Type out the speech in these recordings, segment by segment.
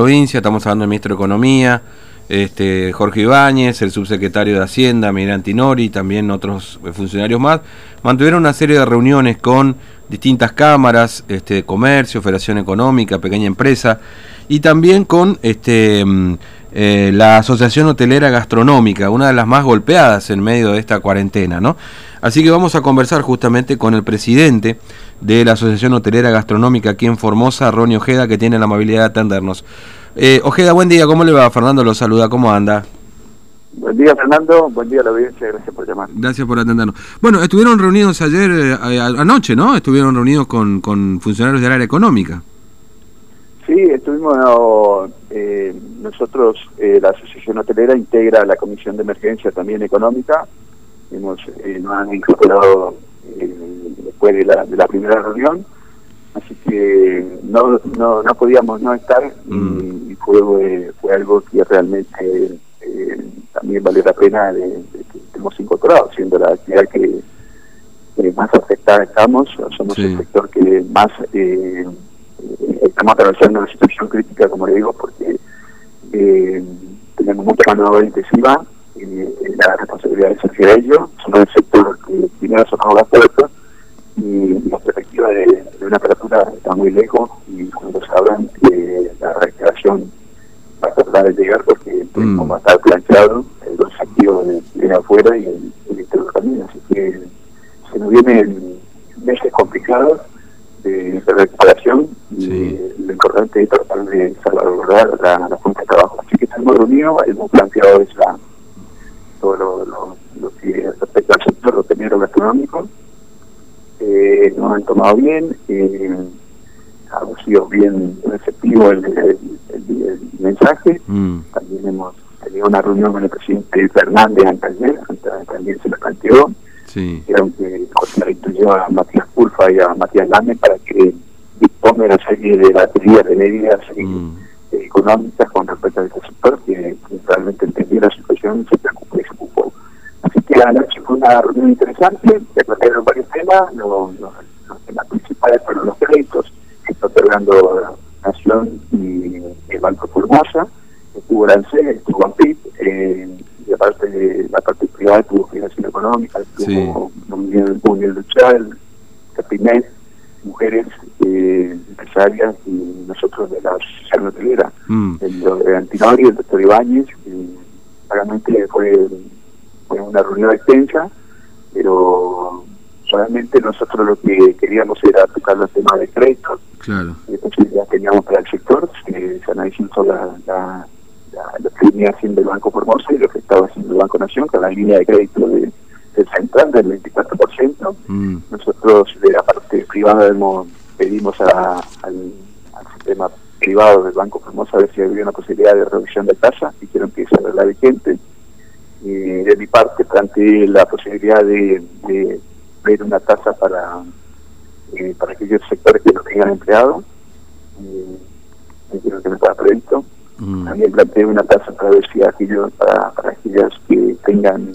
provincia, estamos hablando del ministro de Economía, este, Jorge Ibáñez, el subsecretario de Hacienda, Miguel también otros funcionarios más, mantuvieron una serie de reuniones con distintas cámaras, este, comercio, Federación Económica, pequeña empresa, y también con este, mm, eh, la Asociación Hotelera Gastronómica, una de las más golpeadas en medio de esta cuarentena, ¿no? Así que vamos a conversar justamente con el presidente de la Asociación Hotelera Gastronómica aquí en Formosa, Ronnie Ojeda, que tiene la amabilidad de atendernos. Eh, Ojeda, buen día, ¿cómo le va? Fernando lo saluda, ¿cómo anda? Buen día, Fernando. Buen día a la audiencia. Gracias por llamar. Gracias por atendernos. Bueno, estuvieron reunidos ayer, eh, anoche, ¿no? Estuvieron reunidos con, con funcionarios del área económica. Sí, estuvimos, eh, nosotros, eh, la Asociación Hotelera integra la Comisión de Emergencia también económica. Hemos, eh, nos han incorporado eh, después de la, de la primera reunión, así que no, no, no podíamos no estar Mm. y, fue, fue algo que realmente eh, también vale la pena de, de que estemos incorporados, siendo la actividad que, más afectada estamos, somos Sí. el sector que más eh, estamos atravesando una situación crítica, como le digo, porque eh, tenemos mucha mano de obra intensiva, la responsabilidad es hacia ello, somos el sector que primero cerramos las puertas y la perspectiva de, de una apertura está muy lejos y cuando sabrán que la recreación va a tratar de llegar porque Mm. va a estar planchado el los activos afuera y el, el interior también, así que se nos vienen meses complicados de, de recuperación y Sí. lo importante es tratar de salvaguardar la, la fuente de trabajo. Así que estamos reunidos, hemos planteado esa, todo lo, lo, lo que respecta al sector hotelero gastronómico, eh, nos han tomado bien, eh, ha sido bien receptivo el, el, el- el mensaje, Mm, también hemos tenido una reunión con el presidente Fernández anteayer, ante- también se lo planteó, sí. dijeron que instruyó a Matías Pulfa y a Matías Lame para que dispongan una serie de baterías de medidas eh, Mm, económicas con respecto a este sector, que, que realmente entendió la situación y se preocupó y se ocupó. Así que anoche fue una reunión interesante, se trataron varios temas, los, los- los temas principales fueron los créditos que está otorgando Nación y el Banco Formosa, estuvo ANSE, estuvo AMPIP, eh, y aparte de la parte privada estuvo Financiación Económica, estuvo Unión, Unión Luchal, Capinet, mujeres eh, empresarias y nosotros de la asociación hotelera, mm, el doctor Antinori, el doctor Ibáñez, y realmente fue, fue una reunión extensa, pero solamente nosotros lo que queríamos era tocar los temas de crédito, claro. qué posibilidades teníamos para el sector, se, se analizó la, la, la- lo que venía haciendo el Banco Formosa y lo que estaba haciendo el Banco Nación con la línea de crédito de, del central del 24%, Mm, nosotros de la parte privada hemos, pedimos a- al, al sistema privado del Banco Formosa a ver si había una posibilidad de reducción de tasa, dijeron que esa era la vigente. Y de mi parte planteé la posibilidad de, de ver una tasa para, eh, para aquellos sectores que no tengan empleado, eh, que no estaba previsto. mm, También planteé una tasa para ver si aquellos, para, para aquellas que tengan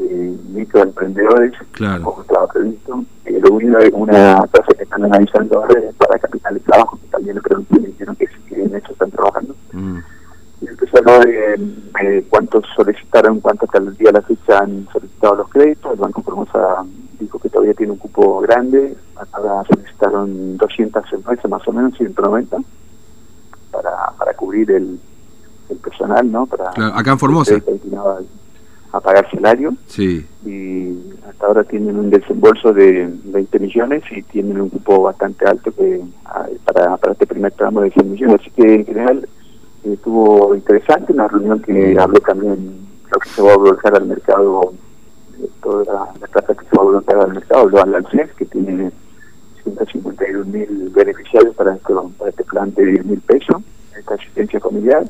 eh, microemprendedores, Claro. como estaba previsto. Eh, lo único es una tasa que están analizando ahora es para capital de trabajo, que también le pregunté me dijeron que que en eso están trabajando. mm, Y empezó a de eh, solicitaron, cuántos hasta el día de la fecha han solicitado los créditos. El Banco Formosa dijo que todavía tiene un cupo grande. Ahora solicitaron 200 empresas, más o menos, 190, para, para cubrir el, el personal, ¿no? Para Claro, acá en Formosa. a, a pagar salario. sí. Y hasta ahora tienen un desembolso de 20 millones y tienen un cupo bastante alto que ah, para, para este primer tramo de 100 millones. Así que en general estuvo interesante, una reunión que habló también lo que se va a volcar al mercado, toda la, la plata que se va a volcar al mercado, habló al ANSES, que tiene 152 mil beneficiarios para, para este plan de 10 mil pesos, esta asistencia familiar,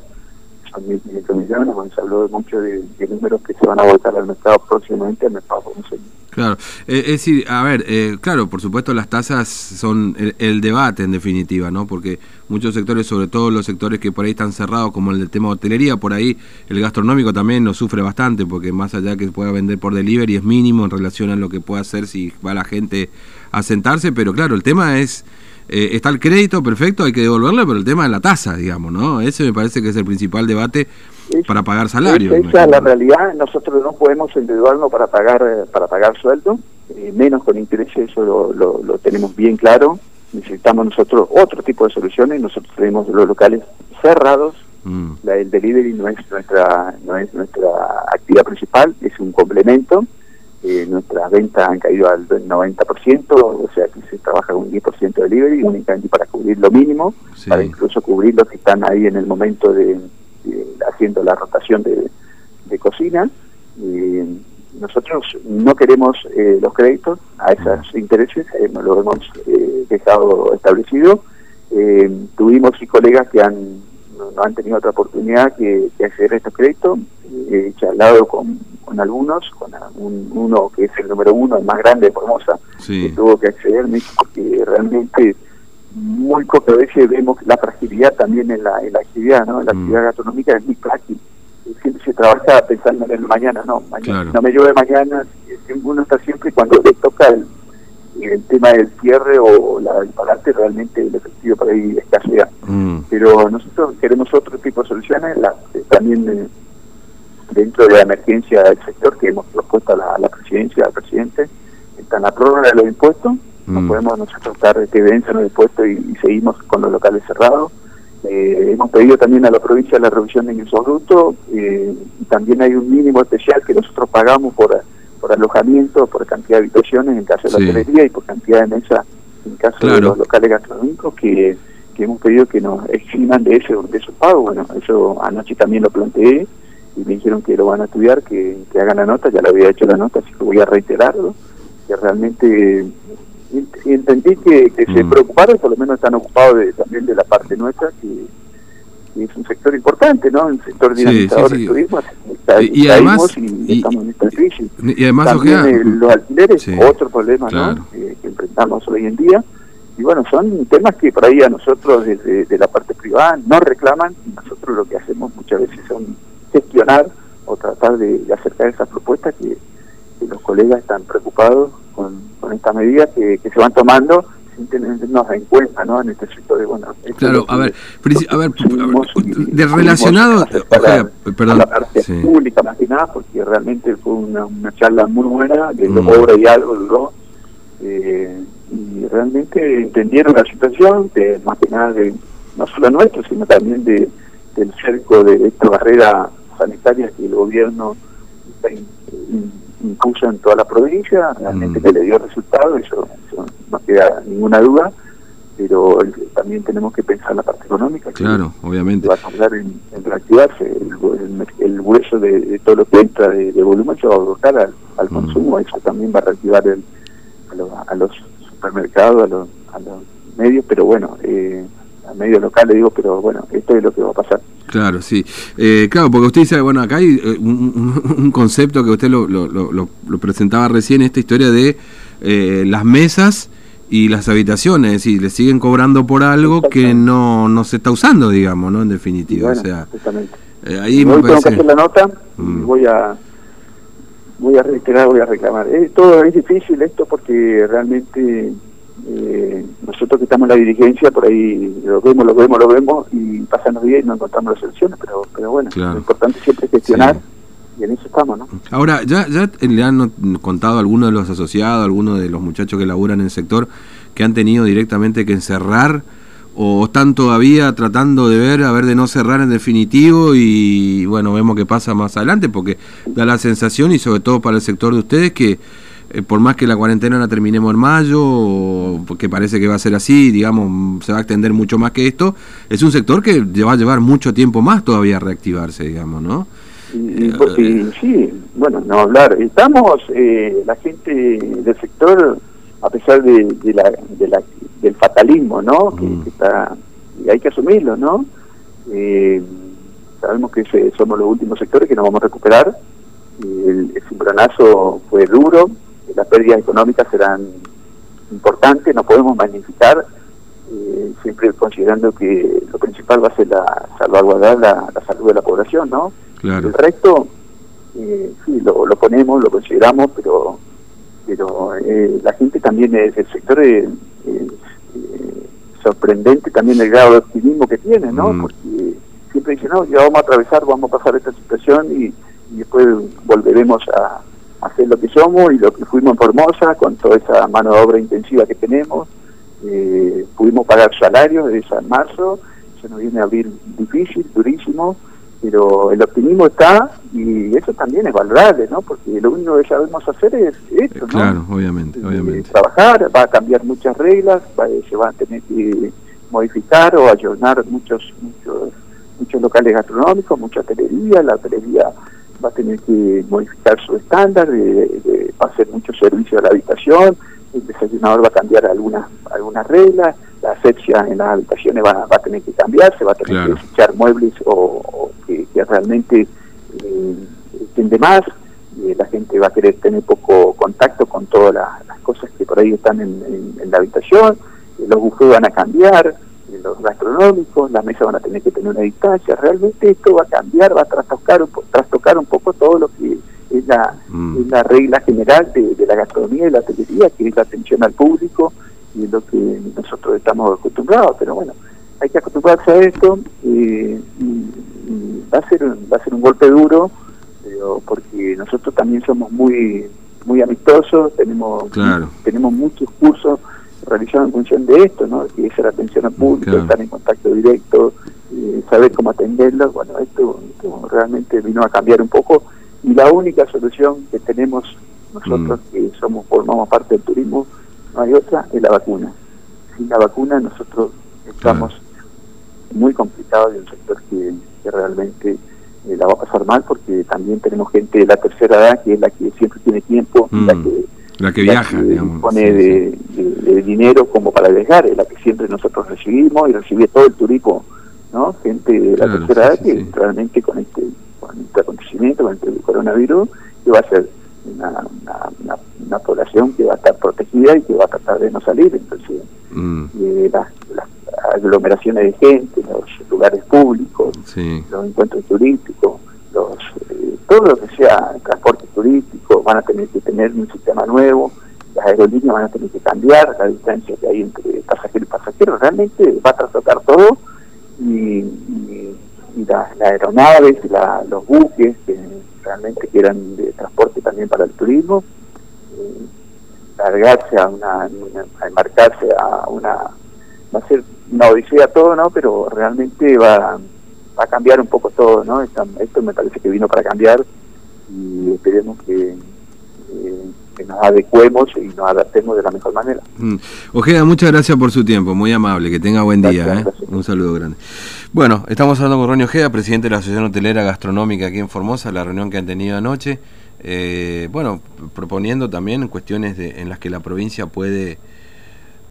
son 1.500 millones, bueno, se habló mucho de, números que se van a volcar al mercado próximamente, al mercado Claro, Eh, es decir, a ver, eh, claro, por supuesto las tasas son el, el debate en definitiva, ¿no? Porque muchos sectores, sobre todo los sectores que por ahí están cerrados, como el del tema de hotelería, por ahí el gastronómico también nos sufre bastante, porque más allá que pueda vender por delivery es mínimo en relación a lo que pueda hacer si va la gente a sentarse, pero claro, el tema es eh, está el crédito, perfecto, hay que devolverlo, pero el tema de la tasa, digamos, ¿no? Ese me parece que es el principal debate para pagar salario. Esa es la realidad, nosotros no podemos endeudarnos para pagar para pagar sueldo, eh, menos con intereses, eso lo, tenemos bien claro. Necesitamos nosotros otro tipo de soluciones, nosotros tenemos los locales cerrados, mm. la, el delivery no es nuestra no es nuestra actividad principal, es un complemento eh, nuestras ventas han caído al 90%, o sea que se trabaja con un 10% de delivery, únicamente para cubrir lo mínimo, para incluso cubrir los que están ahí en el momento de, haciendo la rotación de, cocina. nosotros no queremos eh, los créditos a esos intereses, eh, no lo hemos eh, dejado establecido. tuvimos y colegas que han no, han tenido otra oportunidad que, que acceder a estos créditos. He charlado con, con algunos, con uno que es el número uno, el más grande de Formosa, que tuvo que acceder, porque realmente muy pocas veces vemos la fragilidad también en la, en la actividad, ¿no? La mm. actividad gastronómica es muy frágil. Siempre se trabaja pensando en el mañana, no, mañana, no me llueve mañana, uno está siempre cuando le toca el, el tema del cierre o la, el parate realmente el efectivo para ahí escasea. Mm. Pero nosotros queremos otro tipo de soluciones, la, eh, también eh, dentro de la emergencia del sector que hemos propuesto a la, presidencia, al presidente, está la prórroga de los impuestos, no mm. podemos nosotros estar que vencen los impuestos y, seguimos con los locales cerrados. Eh, hemos pedido también a la provincia la revisión de ingresos brutos, y también hay un mínimo especial que nosotros pagamos por por alojamiento, por cantidad de habitaciones en caso de la hotelería y por cantidad de mesas en caso de los locales gastronómicos que, hemos pedido que nos eximan de ese de esos pagos. Bueno, eso anoche también lo planteé y me dijeron que lo van a estudiar, que, hagan la nota, ya lo había hecho la nota, así que voy a reiterarlo, que realmente entendí que, se mm. preocuparon, por lo menos están ocupados de, también de la parte nuestra, que es un sector importante, ¿no? Un sector dinamizador del turismo. y, además, y, estamos en esta crisis. Y además, También los alquileres, otro problema ¿no? que enfrentamos hoy en día. Y bueno, son temas que por ahí a nosotros desde de la parte privada no reclaman y nosotros lo que hacemos muchas veces son gestionar o tratar de, acercar esas propuestas que, los colegas están preocupados con, con estas medidas que se van tomando tenernos en cuenta ¿no? en este sector de bueno claro a ver, a ver de relacionado perdón la parte pública más que nada porque realmente fue una, una charla muy buena de mm. obra y algo duró eh, y realmente entendieron la situación de más que nada de no solo nuestro sino también de del cerco de esta barrera sanitaria que el gobierno está impuso en toda la provincia realmente mm. que le dio resultado eso no queda ninguna duda, pero también tenemos que pensar la parte económica. Claro, obviamente. Va a tardar en, reactivarse. El, el, hueso de, todo lo que entra de, volumen se va a buscar al, mm. consumo, eso también va a reactivar el, a, los supermercados, a los, a los medios, pero bueno, eh, a medios locales digo, pero bueno, esto es lo que va a pasar. Claro, sí. Eh, claro, porque usted dice, bueno, acá hay eh, un, concepto que usted lo, lo, lo, presentaba recién, esta historia de eh, las mesas y las habitaciones, y le siguen cobrando por algo que no, no se está usando, digamos, ¿no? En definitiva, o sea... Eh, ahí me tengo que hacer la nota, mm. voy a voy a reiterar, voy a reclamar. Eh, todo es difícil esto porque realmente eh, nosotros que estamos en la dirigencia, por ahí lo vemos, lo vemos, lo vemos y pasan los días y no encontramos las soluciones, pero, pero bueno, lo importante siempre es gestionar y en ¿no? Ahora, ¿ya, ¿ya le han contado a algunos de los asociados, algunos de los muchachos que laburan en el sector, que han tenido directamente que encerrar o están todavía tratando de ver, a ver de no cerrar en definitivo y bueno, vemos qué pasa más adelante porque da la sensación y sobre todo para el sector de ustedes que eh, por más que la cuarentena la terminemos en mayo, porque parece que va a ser así, digamos, se va a extender mucho más que esto, es un sector que va a llevar mucho tiempo más todavía a reactivarse, digamos, ¿no? Y, sí, bueno, no hablar. Estamos, eh, la gente del sector, a pesar de, la, del fatalismo, ¿no? Que, mm. está, y hay que asumirlo, ¿no? Eh, sabemos que somos los últimos sectores que nos vamos a recuperar. El, el cimbronazo fue duro, las pérdidas económicas serán importantes, no podemos magnificar, eh, siempre considerando que lo principal va a ser la salvaguardar la, la salud de la población, ¿no? El resto, eh, sí, lo, lo, ponemos, lo consideramos, pero pero eh, la gente también es el sector eh, sorprendente también el grado de optimismo que tiene, ¿no? Mm. Porque siempre dicen, no, ya vamos a atravesar, vamos a pasar esta situación y, después volveremos a, hacer lo que somos y lo que fuimos en Formosa con toda esa mano de obra intensiva que tenemos. Eh, pudimos pagar salarios desde marzo, se nos viene a abrir difícil, durísimo, pero el optimismo está y eso también es valorable, ¿no? Porque lo único que sabemos hacer es esto, ¿no? Claro, obviamente, eh, obviamente. Trabajar, va a cambiar muchas reglas, se van a tener que modificar o ayornar muchos, muchos, muchos locales gastronómicos, mucha hotelería, la hotelería va a tener que modificar su estándar, de, va a hacer mucho servicio a la habitación, el desayunador va a cambiar algunas algunas reglas, la asepsia en las habitaciones va, va a tener que cambiar, se va a tener que echar muebles o, que, realmente eh, estén de más, la gente va a querer tener poco contacto con todas las, cosas que por ahí están en, la habitación, eh, los bufés van a cambiar, eh, los gastronómicos, las mesas van a tener que tener una distancia, realmente esto va a cambiar, va a trastocar un, trastocar un poco todo lo que es la, mm. la regla general de, de, la gastronomía y la hotelería, que es la atención al público, y es lo que nosotros estamos acostumbrados, pero bueno, hay que acostumbrarse a esto y, va a ser un, va a ser un golpe duro, pero porque nosotros también somos muy muy amistosos, tenemos tenemos muchos cursos realizados en función de esto, ¿no? que es la atención al público, estar en contacto directo, eh, saber cómo atenderlo, bueno, esto, realmente vino a cambiar un poco y la única solución que tenemos nosotros mm. que somos formamos parte del turismo no hay otra, es la vacuna. Sin la vacuna nosotros estamos muy complicados y un sector que, realmente eh, la va a pasar mal porque también tenemos gente de la tercera edad que es la que siempre tiene tiempo, la mm. que la que viaja, digamos. Pone de, dinero como para viajar, es la que siempre nosotros recibimos y recibe todo el turismo, ¿no? Gente de la tercera edad que realmente con este, este acontecimiento, con este coronavirus, que va a ser una, una, población que va a estar protegida y que va a tratar de no salir. Entonces, mm. eh, las, aglomeraciones de gente, los lugares públicos, los encuentros turísticos, los eh, todo lo que sea transporte turístico, van a tener que tener un sistema nuevo, las aerolíneas van a tener que cambiar la distancia que hay entre pasajero y pasajero, realmente va a trastocar todo y, y, las, aeronaves, los buques, que realmente que eran de transporte también para el turismo, largarse a una, a embarcarse a una, va a ser una odisea todo, ¿no? Pero realmente va, a cambiar un poco todo, ¿no? Esto, me parece que vino para cambiar y esperemos que, eh, que nos adecuemos y nos adaptemos de la mejor manera. Mm. Ojeda, muchas gracias por su tiempo, muy amable, que tenga buen día. ¿eh? Un saludo grande. Bueno, estamos hablando con Ronnie Ojeda, presidente de la Asociación Hotelera Gastronómica aquí en Formosa, la reunión que han tenido anoche. Eh, bueno, proponiendo también cuestiones de, en las que la provincia puede